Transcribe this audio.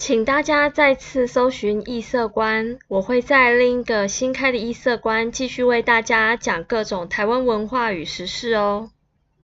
请大家再次搜寻异色观，我会在另一个新开的异色观继续为大家讲各种台湾文化与时事哦。